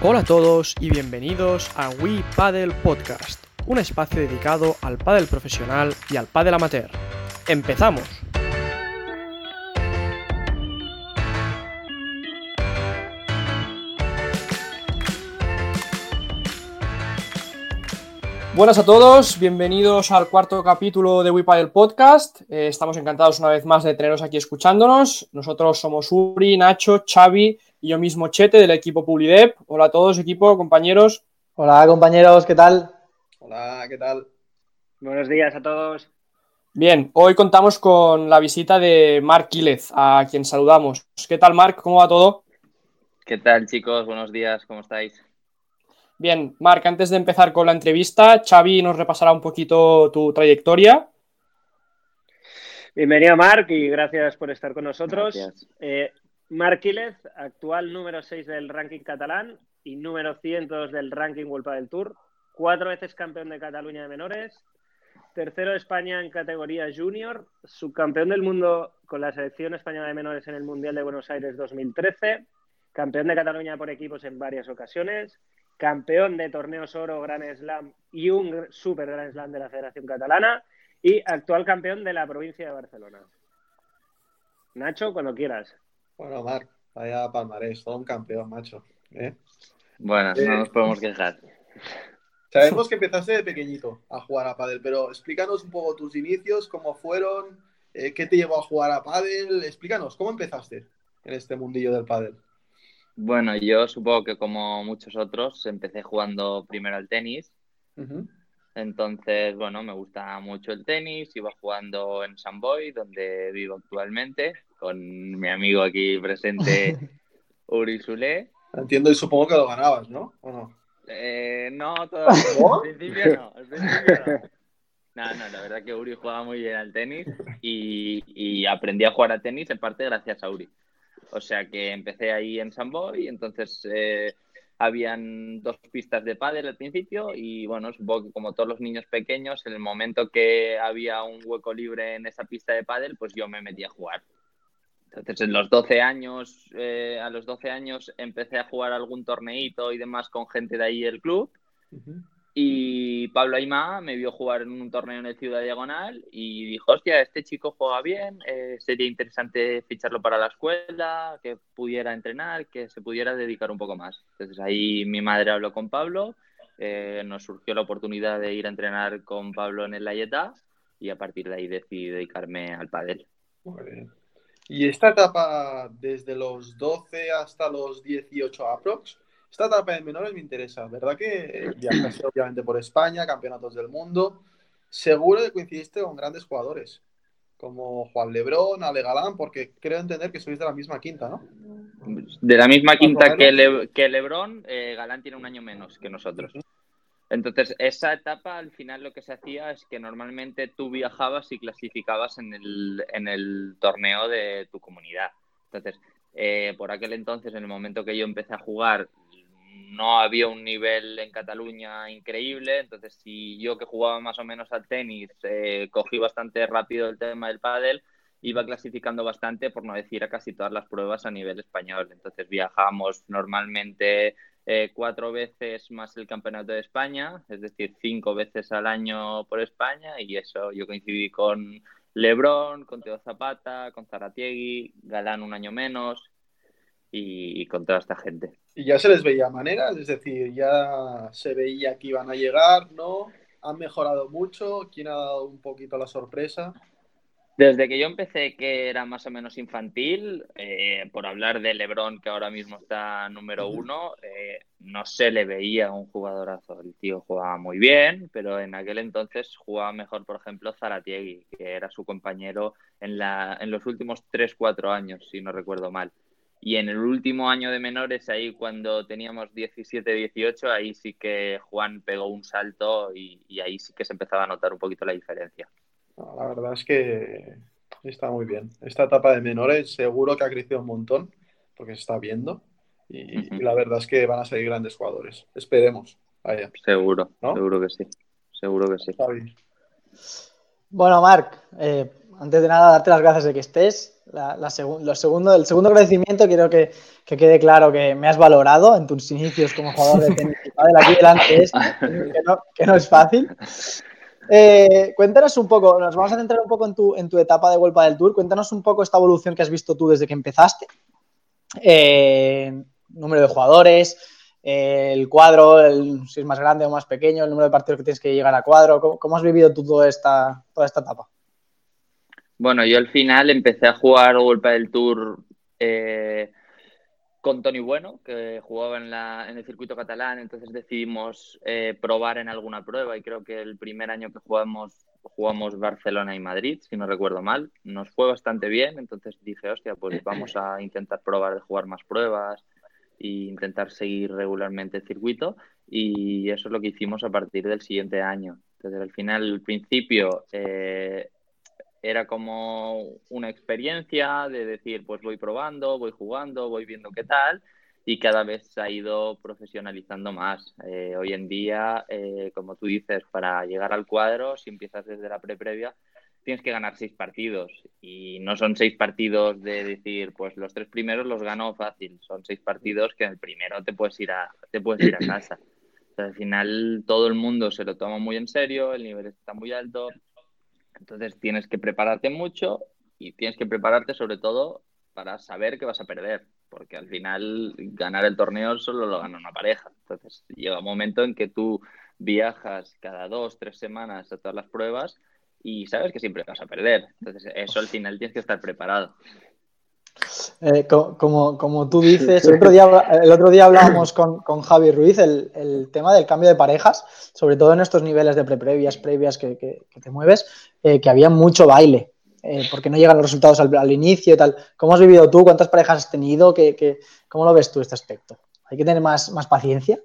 Hola a todos y bienvenidos a We Paddle Podcast, un espacio dedicado al pádel profesional y al pádel amateur. ¡Empezamos! Buenas a todos, bienvenidos al cuarto capítulo de WePadel Podcast. Eh, estamos encantados una vez más de teneros aquí escuchándonos. Nosotros somos Uri, Nacho, Xavi y yo mismo Chete del equipo Publidep. Hola a todos, equipo, compañeros. Hola compañeros, ¿qué tal? Hola, ¿qué tal? Buenos días a todos. Bien, hoy contamos con la visita de Marc Quílez, a quien saludamos. ¿Qué tal, Marc? ¿Cómo va todo? ¿Qué tal, chicos? Buenos días, ¿cómo estáis? Bien, Marc, antes de empezar con la entrevista, Xavi nos repasará un poquito tu trayectoria. Bienvenido, Marc, y gracias por estar con nosotros. Eh, Marc Quílez, actual número 6 del ranking catalán y número 102 del ranking World del Tour. Cuatro veces campeón de Cataluña de menores. Tercero de España en categoría junior. Subcampeón del mundo con la selección española de menores en el Mundial de Buenos Aires 2013. Campeón de Cataluña por equipos en varias ocasiones. Campeón de torneos oro, Gran Slam y un Super Gran Slam de la Federación Catalana. Y actual campeón de la provincia de Barcelona. Nacho, cuando quieras. Bueno, Marc, vaya palmarés, todo un campeón, macho. ¿eh? Bueno, Eh, no nos podemos quejar. Sabemos que empezaste de pequeñito a jugar a pádel, pero explícanos un poco tus inicios, cómo fueron, eh, qué te llevó a jugar a pádel. Explícanos, ¿cómo empezaste en este mundillo del pádel? Bueno, yo supongo que como muchos otros, empecé jugando primero al tenis. Entonces, bueno, me gusta mucho el tenis. Iba jugando en San Boy, donde vivo actualmente, con mi amigo aquí presente, Uri Sule. Entiendo y supongo que lo ganabas, ¿no? ¿O no? Eh, no, todavía. ¿No? Al principio no. Al principio no. No, no, la verdad que Uri jugaba muy bien al tenis y, y aprendí a jugar al tenis en parte gracias a Uri. O sea que empecé ahí en Samboy, entonces eh, habían dos pistas de pádel al principio y bueno, supongo que como todos los niños pequeños, en el momento que había un hueco libre en esa pista de pádel, pues yo me metí a jugar. Entonces, en los 12 años, eh, a los 12 años empecé a jugar algún torneito y demás con gente de ahí del club. Y Pablo Aymá me vio jugar en un torneo en el Ciudad Diagonal y dijo, hostia, este chico juega bien, eh, sería interesante ficharlo para la escuela, que pudiera entrenar, que se pudiera dedicar un poco más. Entonces ahí mi madre habló con Pablo, eh, nos surgió la oportunidad de ir a entrenar con Pablo en el Layeta y a partir de ahí decidí dedicarme al pádel. Muy bien. Y esta etapa, desde los 12 hasta los 18 aprox, esta etapa de menores me interesa. ¿Verdad que viajaste obviamente por España, campeonatos del mundo? Seguro que coincidiste con grandes jugadores, como Juan Lebrón, Ale Galán, porque creo entender que sois de la misma quinta, ¿no? De la misma quinta que. Le- que Lebron, eh, Galán tiene un año menos que nosotros. Entonces, esa etapa al final lo que se hacía es que normalmente tú viajabas y clasificabas en el, en el torneo de tu comunidad. Entonces, eh, por aquel entonces, en el momento que yo empecé a jugar, no había un nivel en Cataluña increíble. Entonces, si yo que jugaba más o menos al tenis, eh, cogí bastante rápido el tema del pádel, iba clasificando bastante, por no decir a casi todas las pruebas a nivel español. Entonces viajamos normalmente eh, cuatro veces más el Campeonato de España, es decir, cinco veces al año por España, y eso yo coincidí con Lebrón, con Teo Zapata, con Zaratiegui, Galán un año menos, y, y con toda esta gente. Y ya se les veía maneras, es decir, ya se veía que iban a llegar, ¿no? Han mejorado mucho, ¿quién ha dado un poquito la sorpresa? Desde que yo empecé, que era más o menos infantil, eh, por hablar de Lebron, que ahora mismo está número uno, eh, no se le veía un jugadorazo. El tío jugaba muy bien, pero en aquel entonces jugaba mejor, por ejemplo, Zaratiegui, que era su compañero en, la, en los últimos 3-4 años, si no recuerdo mal. Y en el último año de menores, ahí cuando teníamos 17-18, ahí sí que Juan pegó un salto y, y ahí sí que se empezaba a notar un poquito la diferencia. No, la verdad es que está muy bien. Esta etapa de menores seguro que ha crecido un montón, porque se está viendo. Y, la verdad es que van a salir grandes jugadores. Esperemos. Vaya, Seguro, ¿No? seguro que sí. Seguro que sí. Bueno, Marc, eh, antes de nada, darte las gracias de que estés. La, segundo, el segundo agradecimiento quiero que, quede claro que me has valorado en tus inicios como jugador de tenis. Aquí delante es que no, es fácil. Eh, cuéntanos un poco, nos vamos a centrar un poco en tu, en tu etapa de vuelta del Tour. Cuéntanos un poco esta evolución que has visto tú desde que empezaste. Eh, número de jugadores, el cuadro, si es más grande o más pequeño, el número de partidos que tienes que llegar a cuadro. ¿Cómo, has vivido tú toda esta etapa? Bueno, yo al final empecé a jugar Golpa del Tour eh, con Tony Bueno, que jugaba en, la, en el circuito catalán, entonces decidimos eh, probar en alguna prueba y creo que el primer año que jugamos jugamos Barcelona y Madrid, si no recuerdo mal. Nos fue bastante bien, entonces dije, hostia, pues vamos a intentar probar de jugar más pruebas e intentar seguir regularmente el circuito. Y eso es lo que hicimos a partir del siguiente año. Entonces, al final, al principio eh, era como una experiencia de decir, pues voy probando, voy jugando, voy viendo qué tal y cada vez se ha ido profesionalizando más. Eh, hoy en día, eh, como tú dices, para llegar al cuadro, si empiezas desde la pre-previa, tienes que ganar seis partidos y no son seis partidos de decir, pues los tres primeros los gano fácil, son seis partidos que en el primero te puedes ir a, te puedes ir a casa. al final todo el mundo se lo toma muy en serio, el nivel está muy alto, entonces tienes que prepararte mucho y tienes que prepararte sobre todo para saber que vas a perder porque al final ganar el torneo solo lo gana una pareja. Entonces llega un momento en que tú viajas cada dos, tres semanas a todas las pruebas y sabes que siempre vas a perder. Entonces eso al final tienes que estar preparado. Eh, como, como, tú dices, el otro día, el otro día hablábamos con, con Javi Ruiz el, el, tema del cambio de parejas, sobre todo en estos niveles de pre-previas, previas que, que, te mueves, eh, que había mucho baile. Eh, porque no llegan los resultados al, inicio y tal. ¿Cómo has vivido tú? ¿Cuántas parejas has tenido? ¿Qué, cómo lo ves tú este aspecto? ¿Hay que tener más, más paciencia?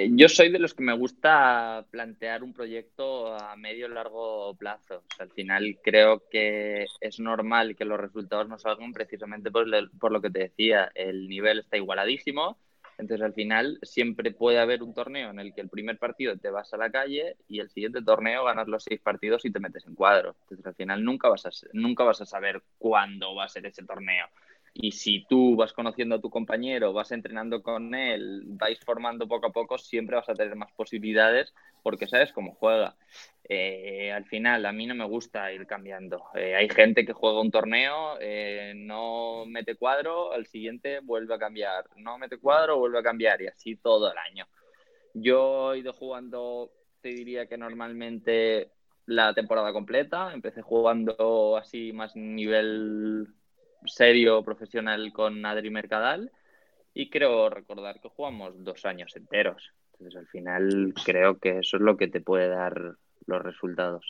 Eh, yo soy de los que me gusta plantear un proyecto a medio largo plazo. al final creo que es normal que los resultados no salgan precisamente por, por lo que te decía. El nivel está igualadísimo entonces, al final, siempre puede haber un torneo en el que el primer partido te vas a la calle y el siguiente torneo ganas los seis partidos y te metes en cuadro. Entonces, al final, nunca vas a, nunca vas a saber cuándo va a ser ese torneo. Y si tú vas conociendo a tu compañero, vas entrenando con él, vais formando poco a poco, siempre vas a tener más posibilidades porque sabes cómo juega. Eh, al final, a mí no me gusta ir cambiando. Eh, hay gente que juega un torneo, eh, no mete cuadro, al siguiente vuelve a cambiar. No mete cuadro, vuelve a cambiar y así todo el año. Yo he ido jugando, te diría que normalmente la temporada completa. Empecé jugando así más nivel serio, profesional con Adri Mercadal y creo recordar que jugamos dos años enteros. Entonces al final creo que eso es lo que te puede dar los resultados.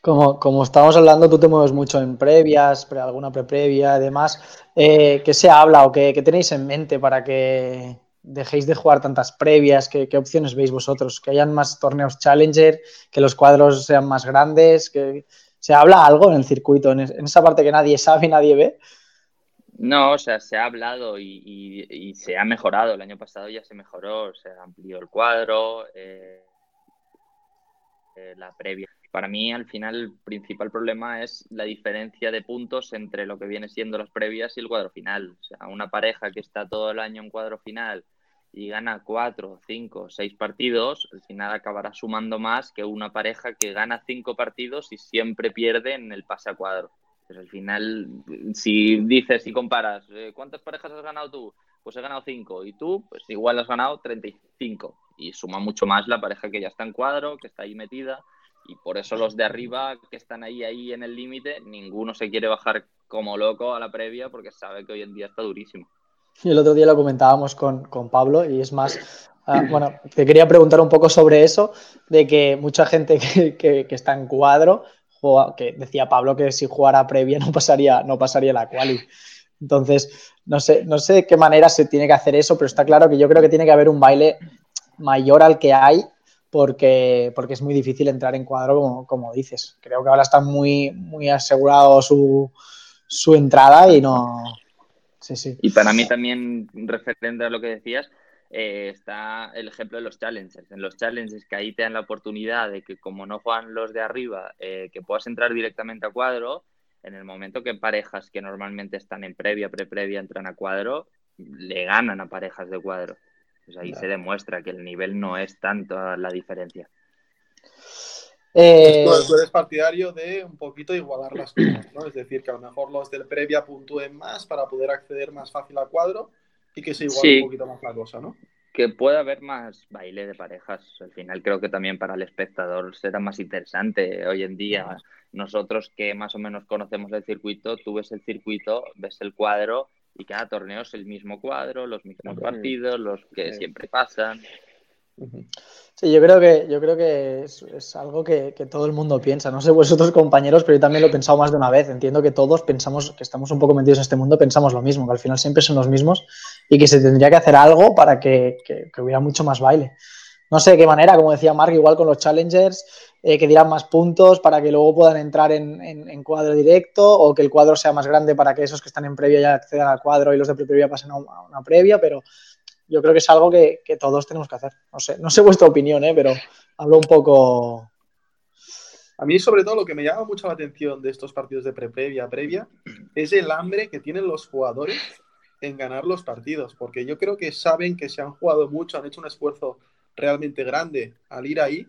Como, como estamos hablando, tú te mueves mucho en previas, pre, alguna pre-previa, además, eh, ¿qué se habla o qué, tenéis en mente para que dejéis de jugar tantas previas? ¿Qué, opciones veis vosotros? ¿Que hayan más torneos Challenger? ¿Que los cuadros sean más grandes? ¿Que, ¿Se habla algo en el circuito, en, esa parte que nadie sabe y nadie ve? No, o sea, se ha hablado y, se ha mejorado. El año pasado ya se mejoró, se amplió el cuadro, eh, eh, la previa. Para mí, al final, el principal problema es la diferencia de puntos entre lo que viene siendo las previas y el cuadro final. O sea, una pareja que está todo el año en cuadro final y gana cuatro, cinco, seis partidos, al final acabará sumando más que una pareja que gana cinco partidos y siempre pierde en el pase a cuadro. Pues al final, si dices y comparas, eh, ¿cuántas parejas has ganado tú? Pues he ganado cinco. Y tú, pues igual has ganado 35. Y suma mucho más la pareja que ya está en cuadro, que está ahí metida. Y por eso los de arriba, que están ahí, ahí en el límite, ninguno se quiere bajar como loco a la previa porque sabe que hoy en día está durísimo. El otro día lo comentábamos con, Pablo y es más, ah, bueno, te quería preguntar un poco sobre eso, de que mucha gente que, está en cuadro, que decía Pablo que si jugara previa no pasaría, no pasaría la quali. Entonces, no sé, no sé de qué manera se tiene que hacer eso, pero está claro que yo creo que tiene que haber un baile mayor al que hay porque, porque es muy difícil entrar en cuadro, como, como dices. Creo que ahora está muy, muy asegurado su, su entrada y no, y para mí también, referente a lo que decías, eh, está el ejemplo de los challengers. En los challengers que ahí te dan la oportunidad de que como no juegan los de arriba, eh, que puedas entrar directamente a cuadro, en el momento que parejas que normalmente están en previa, pre-previa, entran a cuadro, le ganan a parejas de cuadro. Pues ahí se demuestra que el nivel no es tanto la diferencia. Eh... Tú eres partidario de un poquito igualar las cosas, ¿no? Es decir, que a lo mejor los del previa puntúen más para poder acceder más fácil a cuadro y que se iguale un poquito más la cosa, ¿no? Que pueda haber más baile de parejas. Al final creo que también para el espectador será más interesante hoy en día. Nosotros que más o menos conocemos el circuito, tú ves el circuito, ves el cuadro y cada torneo es el mismo cuadro, los mismos partidos, los que siempre pasan. Sí, yo creo que, yo creo que es, algo que, todo el mundo piensa. No sé vosotros, compañeros, pero yo también lo he pensado más de una vez. Entiendo que todos pensamos, que estamos un poco metidos en este mundo, pensamos lo mismo, que al final siempre son los mismos y que se tendría que hacer algo para que, hubiera mucho más baile. No sé de qué manera, como decía Mark, igual con los challengers, eh, que dieran más puntos para que luego puedan entrar en, cuadro directo o que el cuadro sea más grande para que esos que están en previa ya accedan al cuadro y los de previa pasen a una previa, pero yo creo que es algo que, todos tenemos que hacer. No sé, no sé vuestra opinión, ¿eh? pero hablo un poco. A mí, sobre todo, lo que me llama mucho la atención de estos partidos de pre-previa, previa, es el hambre que tienen los jugadores en ganar los partidos, porque yo creo que saben que se han jugado mucho, han hecho un esfuerzo realmente grande al ir ahí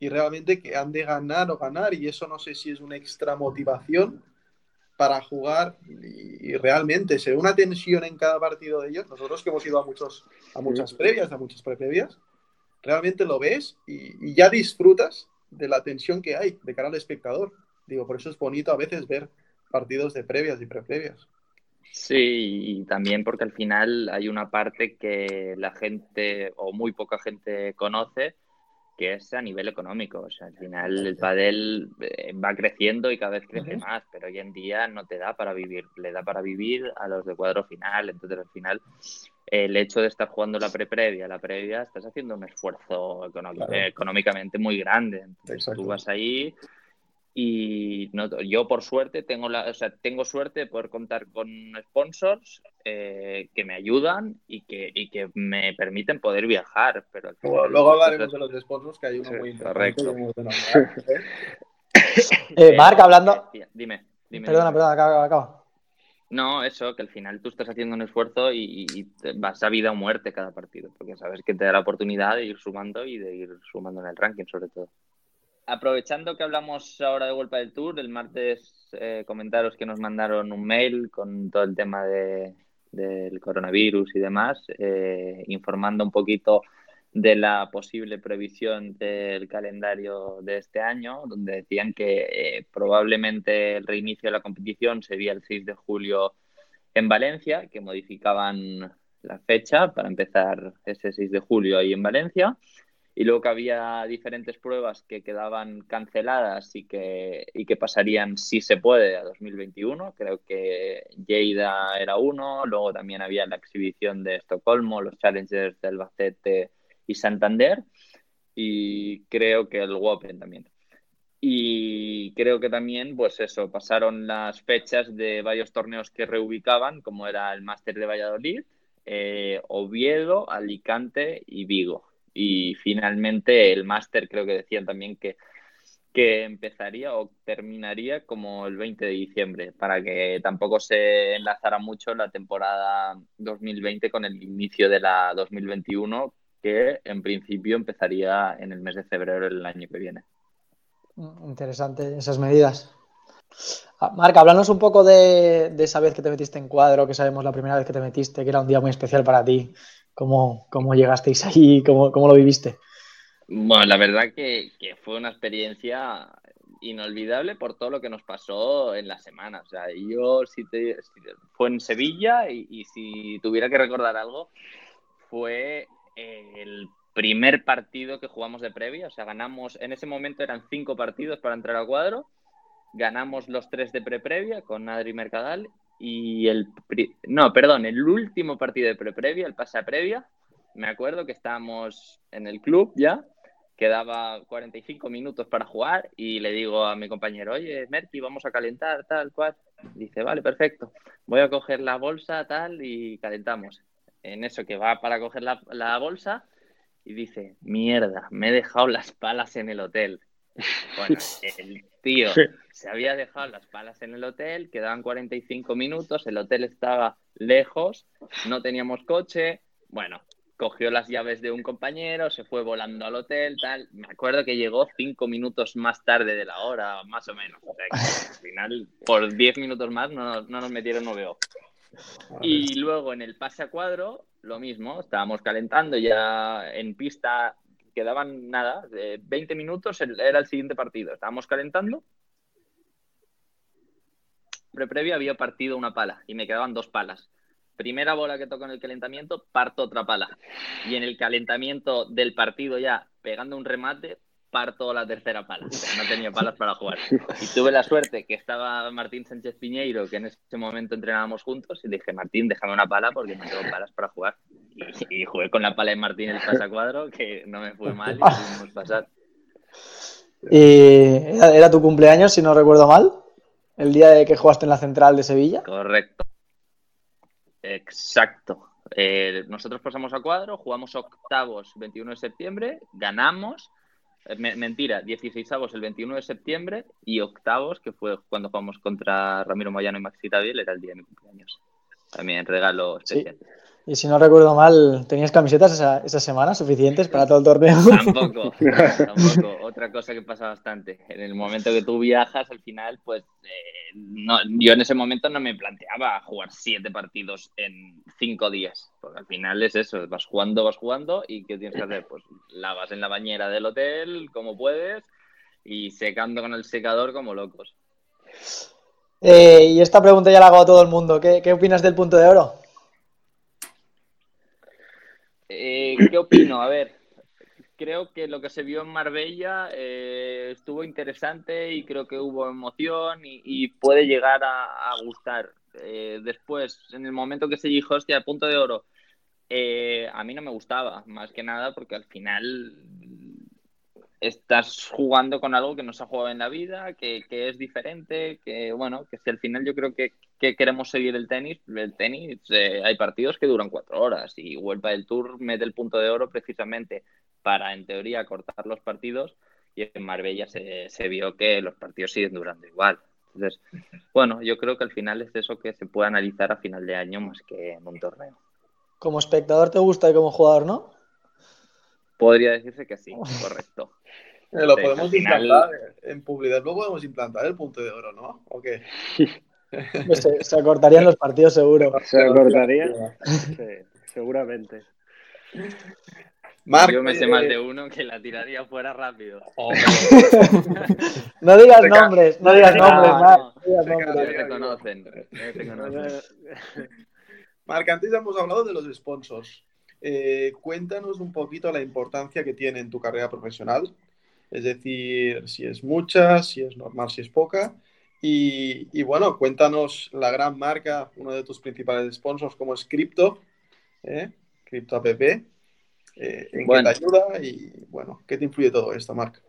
y realmente que han de ganar o ganar, y eso no sé si es una extra motivación para jugar y, realmente se ve una tensión en cada partido de ellos. Nosotros que hemos ido a, muchos, a muchas previas, a muchas previas, realmente lo ves y, ya disfrutas de la tensión que hay de cara al espectador. Digo, por eso es bonito a veces ver partidos de previas y preprevias. Sí, y también porque al final hay una parte que la gente o muy poca gente conoce, que es a nivel económico. O sea, al final el padel eh, va creciendo y cada vez crece más, pero hoy en día no te da para vivir, le da para vivir a los de cuadro final. Entonces, al final, el hecho de estar jugando la pre-previa, la previa, estás haciendo un esfuerzo económicamente muy grande. Entonces, tú vas ahí y no, yo por suerte tengo la, o sea, tengo suerte de poder contar con sponsors eh, que me ayudan y que, y que me permiten poder viajar. Pero luego, hablaremos de los sponsors que hay uno muy correcto. eh, Marc, hablando. Dime, dime. Perdona, perdona, acaba, acaba. No, eso, que al final tú estás haciendo un esfuerzo y, y, vas a vida o muerte cada partido, porque sabes que te da la oportunidad de ir sumando y de ir sumando en el ranking, sobre todo aprovechando que hablamos ahora de Vuelta del Tour, el martes eh, comentaros que nos mandaron un mail con todo el tema de, del coronavirus y demás, eh, informando un poquito de la posible previsión del calendario de este año, donde decían que eh, probablemente el reinicio de la competición sería el 6 de julio en Valencia, que modificaban la fecha para empezar ese 6 de julio ahí en Valencia y luego que había diferentes pruebas que quedaban canceladas y que, y que pasarían, si se puede, a 2021. Creo que Lleida era uno, luego también había la exhibición de Estocolmo, los Challengers del Albacete y Santander, y creo que el Open también. Y creo que también, pues eso, pasaron las fechas de varios torneos que reubicaban, como era el Máster de Valladolid, eh, Oviedo, Alicante y Vigo y finalmente el máster creo que decían también que, que empezaría o terminaría como el 20 de diciembre, para que tampoco se enlazara mucho la temporada 2020 con el inicio de la 2021, que en principio empezaría en el mes de febrero del año que viene. Interesante esas medidas. Ah, Marca, háblanos un poco de, de, esa vez que te metiste en cuadro, que sabemos la primera vez que te metiste, que era un día muy especial para ti. ¿Cómo, cómo llegasteis ahí? ¿Cómo, ¿Cómo, lo viviste? Bueno, la verdad que, que, fue una experiencia inolvidable por todo lo que nos pasó en la semana. O sea, yo si te, fue en Sevilla y, y, si tuviera que recordar algo, fue el primer partido que jugamos de previa. O sea, ganamos, en ese momento eran cinco partidos para entrar a cuadro. Ganamos los tres de pre-previa con Adri Mercadal y el. No, perdón, el último partido de pre-previa, el pase previa, me acuerdo que estábamos en el club ya, quedaba 45 minutos para jugar y le digo a mi compañero, oye, Merti, vamos a calentar, tal cual. Dice, vale, perfecto. Voy a coger la bolsa, tal, y calentamos. en eso que va para coger la bolsa y dice, mierda, me he dejado las palas en el hotel. Bueno, el tío se había dejado las palas en el hotel, quedaban 45 minutos, el hotel estaba lejos, no teníamos coche, bueno, cogió las llaves de un compañero, se fue volando al hotel, tal. Me acuerdo que llegó cinco minutos más tarde de la hora, más o menos. O sea, que al final, por 10 minutos más no, no nos metieron veo Y luego en el pase a cuadro, lo mismo, estábamos calentando ya en pista, quedaban nada, 20 minutos era el siguiente partido. Estábamos calentando. Pre previo había partido una pala y me quedaban dos palas primera bola que toco en el calentamiento, parto otra pala. Y en el calentamiento del partido ya, pegando un remate, parto la tercera pala. no tenía palas para jugar. Y tuve la suerte que estaba Martín Sánchez Piñeiro, que en ese momento entrenábamos juntos, y dije, Martín, déjame una pala porque no tengo palas para jugar. Y, jugué con la pala de Martín el pasacuadro, que no me fue mal y pudimos pasar. ¿Y era tu cumpleaños, si no recuerdo mal? ¿El día de que jugaste en la central de Sevilla? Correcto. Exacto. Eh, nosotros pasamos a cuadro, jugamos octavos 21 de septiembre, ganamos. Eh, mentira, 16 avos el 21 de septiembre y octavos, que fue cuando jugamos contra Ramiro Moyano y Maxi Taviel, era el día de mi cumpleaños. También regalo especial. Y si no recuerdo mal, ¿tenías camisetas esa, esa semana suficientes para todo el torneo? Tampoco, tampoco. Otra cosa que pasa bastante. En el momento que tú viajas, al final, pues eh, no, yo en ese momento no me planteaba jugar siete partidos en cinco días. Porque al final es eso, vas jugando, vas jugando y ¿qué tienes que hacer? Pues lavas en la bañera del hotel como puedes y secando con el secador como locos. Eh, y esta pregunta ya la hago a todo el mundo. ¿Qué, qué opinas del punto de oro? Eh, ¿Qué opino? A ver, creo que lo que se vio en Marbella eh, estuvo interesante y creo que hubo emoción y, puede llegar a, gustar. Eh, después, en el momento que se dijo, hostia, punto de oro, a mí no me gustaba, más que nada porque al final estás jugando con algo que no se ha jugado en la vida, que, es diferente, que bueno, que si al final yo creo que, queremos seguir el tenis, el tenis eh, hay partidos que duran cuatro horas y Vuelva del Tour mete el punto de oro precisamente para, en teoría, cortar los partidos y en Marbella se, se vio que los partidos siguen durando igual. Entonces, bueno, yo creo que al final es eso que se puede analizar a final de año más que en un torneo. Como espectador te gusta y como jugador, ¿no? Podría decirse que sí, correcto. Eh, lo podemos implantar en publicidad, lo podemos implantar el punto de oro, ¿no? ¿O qué? Pues se, se, acortarían los partidos seguro. Se acortarían, sí, seguramente. Yo me sé más de uno que la tiraría fuera rápido. no digas nombres, no digas nombres, no, digas nombres. Se conocen. Marc, antes ya hemos hablado de los sponsors. Eh, cuéntanos un poquito la importancia que tiene en tu carrera profesional, es decir, si es mucha, si es normal, si es poca. Y, bueno, cuéntanos la gran marca, uno de tus principales sponsors, como es Crypto, ¿eh? Crypto App, eh, en qué te ayuda y bueno, ¿qué te influye todo esto, Marc?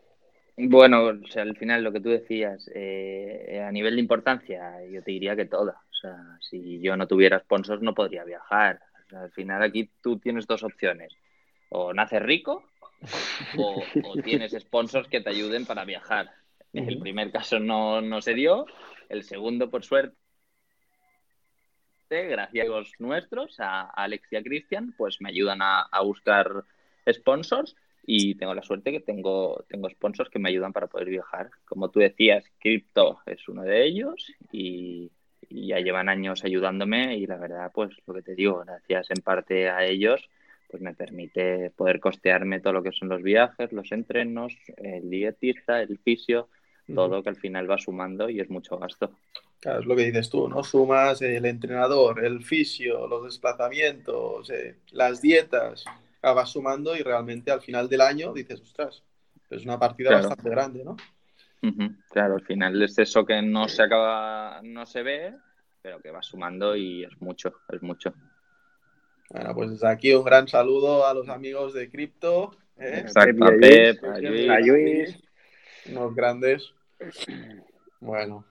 Bueno, o sea, al final lo que tú decías, eh, a nivel de importancia, yo te diría que toda. O sea, si yo no tuviera sponsors no podría viajar, al final aquí tú tienes dos opciones. O naces rico o, tienes sponsors que te ayuden para viajar. El primer caso no, no se dio, el segundo, por suerte, gracias a los nuestros, a Alex y a Cristian, pues me ayudan a, a, buscar sponsors y tengo la suerte que tengo, tengo sponsors que me ayudan para poder viajar. Como tú decías, Crypto es uno de ellos y, y ya llevan años ayudándome y la verdad, pues lo que te digo, gracias en parte a ellos, pues me permite poder costearme todo lo que son los viajes, los entrenos, el dietista, el fisio, todo que al final va sumando y es mucho gasto. Claro, es lo que dices tú, ¿no? Sumas el entrenador, el fisio, los desplazamientos, eh, las dietas, vas sumando y realmente al final del año dices, ostras, es una partida bastante grande, ¿no? Claro, al final es eso que no se acaba, no se ve, pero que va sumando y es mucho, es mucho. Bueno, pues desde aquí un gran saludo a los amigos de Crypto. ¿eh? Exacto, a Pep, a Luis, Unos grandes. Bueno.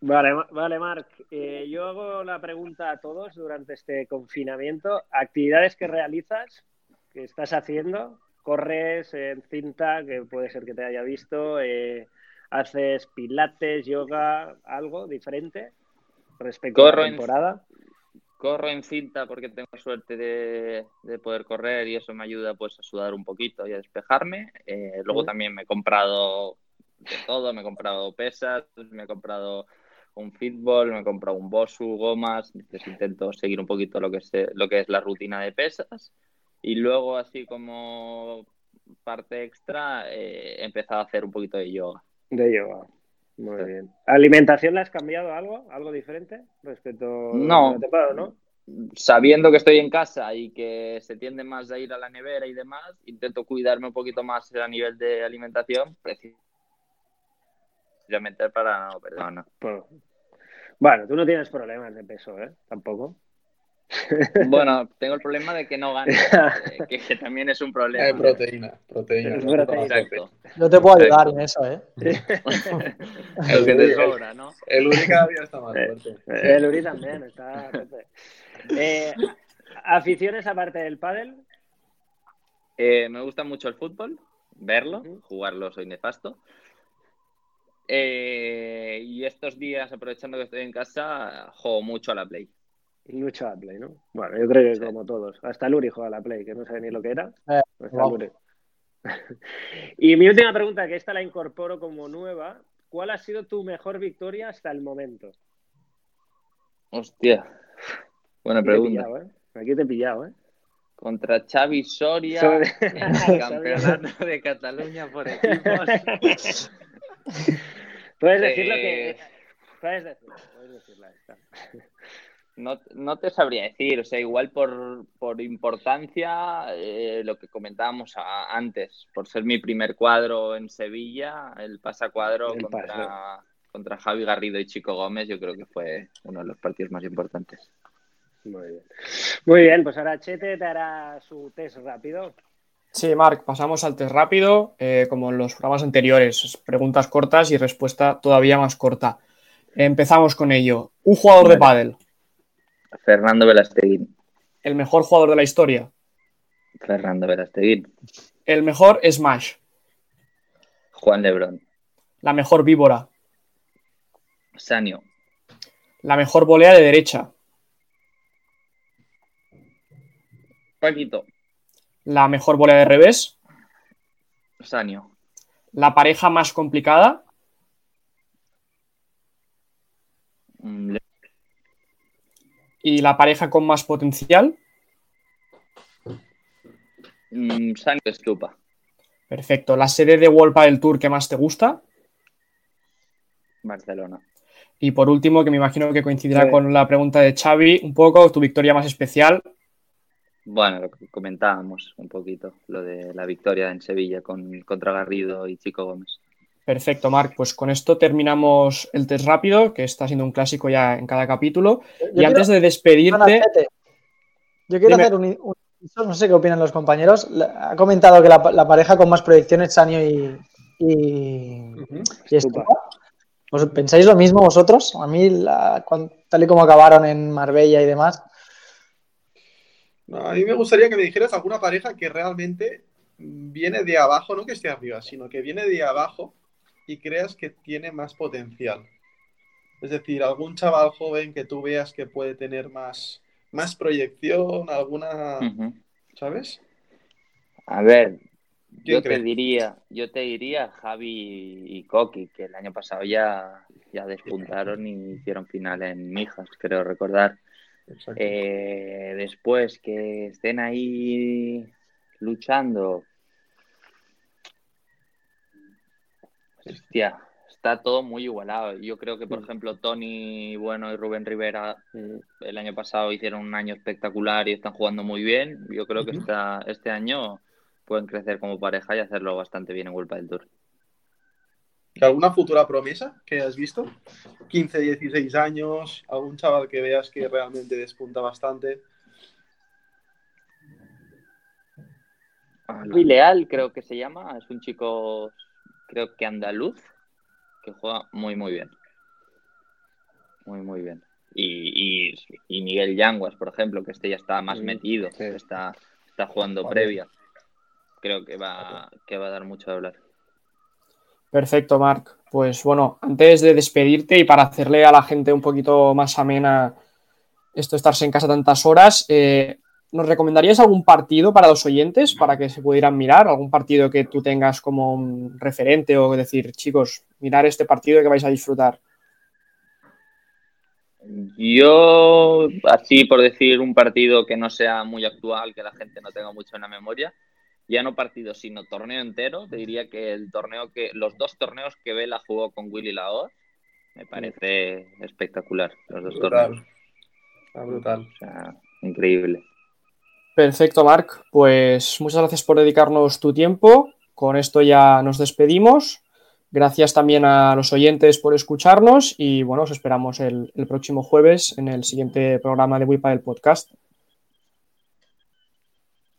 Vale, vale, Marc. Eh, yo hago la pregunta a todos durante este confinamiento. ¿Actividades que realizas, que estás haciendo? ¿Corres en cinta, que puede ser que te haya visto? Eh, ¿Haces pilates, yoga, algo diferente respecto a la temporada? corro en cinta porque tengo suerte de, poder correr y eso me ayuda pues a sudar un poquito y a despejarme. Eh, luego también me he comprado de todo, me he comprado pesas, me he comprado un fitball, me he comprado un Bosu, gomas, entonces intento seguir un poquito lo que es, lo que es la rutina de pesas y luego así como parte extra eh, he empezado a hacer un poquito de yoga. De yoga. Muy bien. ¿Alimentación le has cambiado algo? ¿Algo diferente respecto no, a no? Sabiendo que estoy en casa y que se tiende más a ir a la nevera y demás, intento cuidarme un poquito más a nivel de alimentación, precisamente para no. Pues, bueno, tú no tienes problemas de peso, ¿eh? Tampoco. Bueno, tengo el problema de que no gano, que, también es un problema. Hay proteína, proteína. No te puedo ayudar en eso, ¿eh? el que te sobra, ¿no? El Uri cada día está más eh, fuerte. El Uri también está eh, ¿Aficiones aparte del pádel? Eh, me gusta mucho el fútbol, verlo, jugarlo soy nefasto. Y estos días, aprovechando que estoy en casa, juego mucho a la Play. Mucho a Play, ¿no? Bueno, yo creo que como todos. Hasta Luri juega a la Play, que no sabe ni lo que era. Eh, y mi última pregunta, que esta la incorporo como nueva. ¿Cuál ha sido tu mejor victoria hasta el momento? Hostia. Buena pregunta. ¿eh? Aquí te he pillado, ¿eh? Contra Xavi Soria en el campeonato de Cataluña por equipos. Puedes decirlo que. Eh, puedes decirlo, puedes decirla esta. No, te sabría decir, o sea, igual por, por importancia, eh, lo que comentábamos antes, por ser mi primer cuadro en Sevilla, el pasacuadro contra, contra Javi Garrido y Chico Gómez, yo creo que fue uno de los partidos más importantes. Muy bien. Muy bien, pues ahora Chete te hará su test rápido. Sí, Marc, pasamos al test rápido, eh, como en los programas anteriores, preguntas cortas y respuesta todavía más corta. Empezamos con ello. Un jugador de pádel. Fernando Velasteguín. El mejor jugador de la historia. Fernando Velasteguín. El mejor Smash. Juan Lebrón. La mejor víbora. Sanio. La mejor volea de derecha. Paquito. La mejor volea de revés. Sanio. La pareja más complicada. Mm, ¿Y la pareja con más potencial? Mm, Sangre Estupa. Perfecto. ¿La sede de World del Tour que más te gusta? Barcelona. Y por último, que me imagino que coincidirá con la pregunta de Xavi, un poco, tu victoria más especial. Bueno, lo que comentábamos un poquito, lo de la victoria en Sevilla con, contra Garrido y Chico Gómez. Perfecto, Marc. Pues con esto terminamos el test rápido, que está siendo un clásico ya en cada capítulo. y antes de despedirte. Yo quiero hacer un, No sé qué opinan los compañeros. Ha comentado que la, pareja con más proyección es Sanio y. y, ¿Pensáis lo mismo vosotros? A mí, tal y como acabaron en Marbella y demás. A mí me gustaría que me dijeras alguna pareja que realmente viene de abajo, no que esté arriba, sino que viene de abajo y creas que tiene más potencial. Es decir, algún chaval joven que tú veas que puede tener más, más proyección, alguna, ¿sabes? A ver, yo te diría, yo te diría Javi y Coqui, que el año pasado ya, ya despuntaron y hicieron final en Mijas, creo recordar. Eh, después que estén ahí luchando, Hostia, está todo muy igualado. Yo creo que, por ejemplo, Tony Bueno y Rubén Rivera el año pasado hicieron un año espectacular y están jugando muy bien. Yo creo que este año pueden crecer como pareja y hacerlo bastante bien en World del Tour. ¿Alguna futura promesa que has visto? 15, 16 años, algún chaval que veas que realmente despunta bastante. Muy Leal, creo que se llama, es un chico creo que andaluz, que juega muy, muy bien. muy, muy bien. Y, y, y Miguel Yanguas, por ejemplo, que este ya está más metido, sí. está, está jugando Vale. previa. Creo que va, que va a dar mucho de hablar. Perfecto, Marc. Pues bueno, antes de despedirte y para hacerle a la gente un poquito más amena esto estarse en casa tantas horas, eh, ¿nos recomendarías algún partido para los oyentes para que se pudieran mirar? ¿Algún partido que tú tengas como un referente o decir, chicos, mirar este partido que vais a disfrutar? Yo, así por decir un partido que no sea muy actual, que la gente no tenga mucho en la memoria, ya no partido, sino torneo entero, te diría que el torneo que, los dos torneos que Vela jugó con Willy Laoz, me parece espectacular, los dos Brutal. torneos. Está brutal. O sea, increíble. Perfecto, Marc. Pues muchas gracias por dedicarnos tu tiempo. Con esto ya nos despedimos. Gracias también a los oyentes por escucharnos y bueno, os esperamos el, el próximo jueves en el siguiente programa de WIPA del podcast.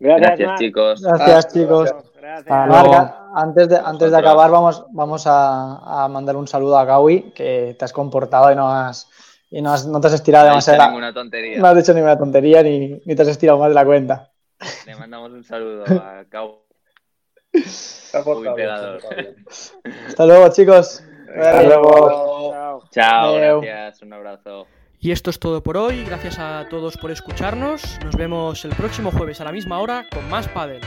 Gracias, chicos. Gracias, chicos. Gracias. Antes de, antes de acabar, vamos, vamos a, a mandar un saludo a Gawi, que te has comportado y no has, y no has- no te has estirado No demasiado. ninguna tontería. No has dicho ninguna tontería ni, ni te has estirado más de la cuenta. Le mandamos un saludo a bien. Hasta luego, chicos. Hasta luego. Chao. Chao, gracias, un abrazo. Y esto es todo por hoy. Gracias a todos por escucharnos. Nos vemos el próximo jueves a la misma hora con más Padel.